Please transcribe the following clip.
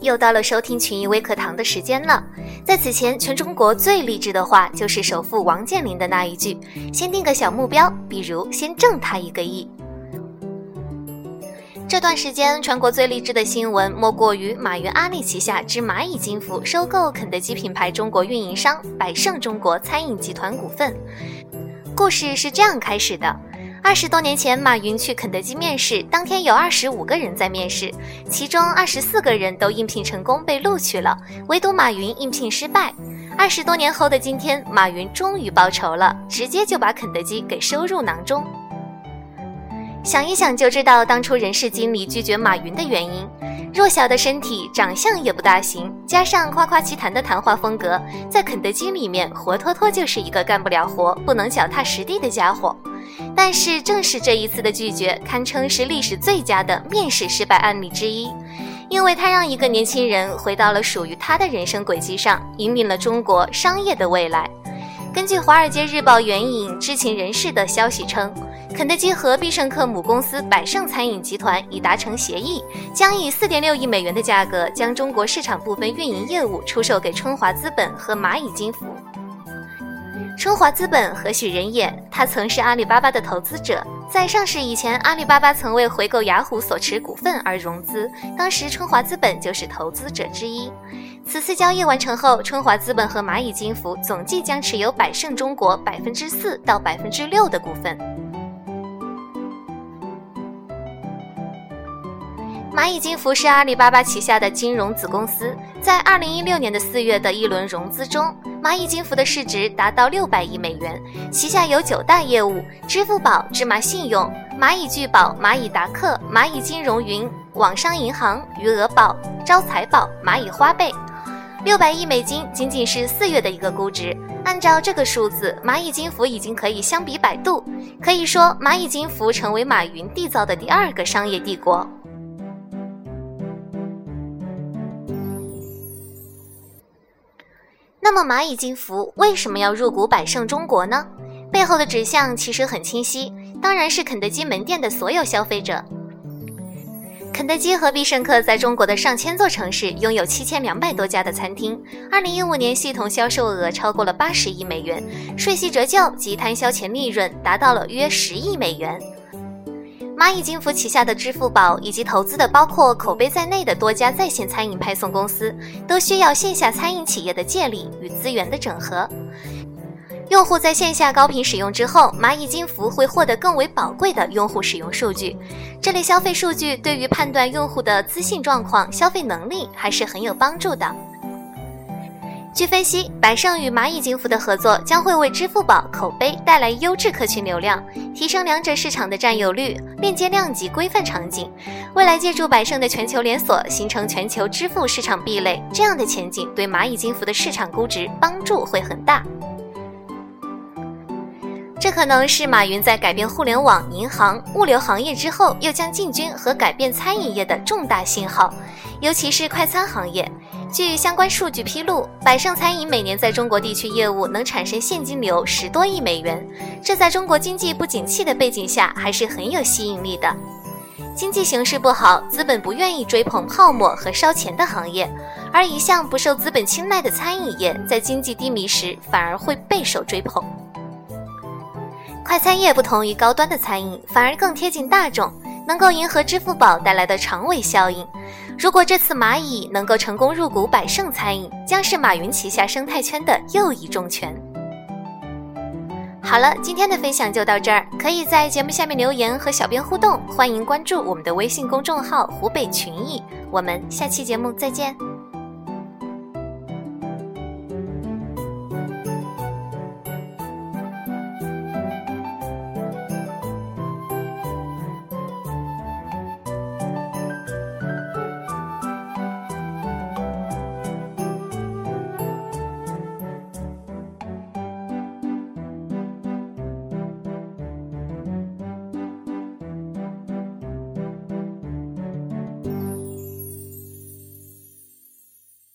又到了收听群益微课堂的时间了。在此前，全中国最励志的话就是首富王健林的那一句：“先定个小目标，比如先挣他一个亿。”这段时间，全国最励志的新闻莫过于马云阿里旗下之蚂蚁金服收购肯德基品牌中国运营商百胜中国餐饮集团股份。故事是这样开始的。二十多年前，马云去肯德基面试，当天有二十五个人在面试，其中二十四个人都应聘成功被录取了，唯独马云应聘失败。二十多年后的今天，马云终于报仇了，直接就把肯德基给收入囊中。想一想就知道，当初人事经理拒绝马云的原因：弱小的身体，长相也不大行，加上夸夸其谈的谈话风格，在肯德基里面活脱脱就是一个干不了活、不能脚踏实地的家伙。但是，正是这一次的拒绝，堪称是历史最佳的面试失败案例之一，因为他让一个年轻人回到了属于他的人生轨迹上，引领了中国商业的未来。根据《华尔街日报》援引知情人士的消息称，肯德基和必胜客母公司百胜餐饮集团已达成协议，将以四点六亿美元的价格将中国市场部分运营业务出售给春华资本和蚂蚁金服。春华资本何许人也？他曾是阿里巴巴的投资者，在上市以前，阿里巴巴曾为回购雅虎所持股份而融资，当时春华资本就是投资者之一。此次交易完成后，春华资本和蚂蚁金服总计将持有百胜中国百分之四到百分之六的股份。蚂蚁金服是阿里巴巴旗下的金融子公司，在二零一六年的四月的一轮融资中。蚂蚁金服的市值达到六百亿美元，旗下有九大业务：支付宝、芝麻信用、蚂蚁聚宝、蚂蚁达克、蚂蚁金融云、网商银行、余额宝、招财宝、蚂蚁花呗。六百亿美金仅仅是四月的一个估值，按照这个数字，蚂蚁金服已经可以相比百度，可以说蚂蚁金服成为马云缔造的第二个商业帝国。那么蚂蚁金服为什么要入股百胜中国呢？背后的指向其实很清晰，当然是肯德基门店的所有消费者。肯德基和必胜客在中国的上千座城市拥有七千两百多家的餐厅，二零一五年系统销售额超过了八十亿美元，税息折旧及摊销前利润达到了约十亿美元。蚂蚁金服旗下的支付宝以及投资的包括口碑在内的多家在线餐饮派送公司，都需要线下餐饮企业的借力与资源的整合。用户在线下高频使用之后，蚂蚁金服会获得更为宝贵的用户使用数据。这类消费数据对于判断用户的资信状况、消费能力还是很有帮助的。据分析，百胜与蚂蚁金服的合作将会为支付宝口碑带来优质客群流量，提升两者市场的占有率，链接量级规范场景。未来借助百胜的全球连锁，形成全球支付市场壁垒，这样的前景对蚂蚁金服的市场估值帮助会很大。这可能是马云在改变互联网、银行、物流行业之后，又将进军和改变餐饮业的重大信号，尤其是快餐行业。据相关数据披露，百胜餐饮每年在中国地区业务能产生现金流十多亿美元，这在中国经济不景气的背景下还是很有吸引力的。经济形势不好，资本不愿意追捧泡沫和烧钱的行业，而一向不受资本青睐的餐饮业，在经济低迷时反而会备受追捧。快餐业不同于高端的餐饮，反而更贴近大众，能够迎合支付宝带来的长尾效应。如果这次蚂蚁能够成功入股百胜餐饮，将是马云旗下生态圈的又一重拳。好了，今天的分享就到这儿，可以在节目下面留言和小编互动，欢迎关注我们的微信公众号“湖北群艺”，我们下期节目再见。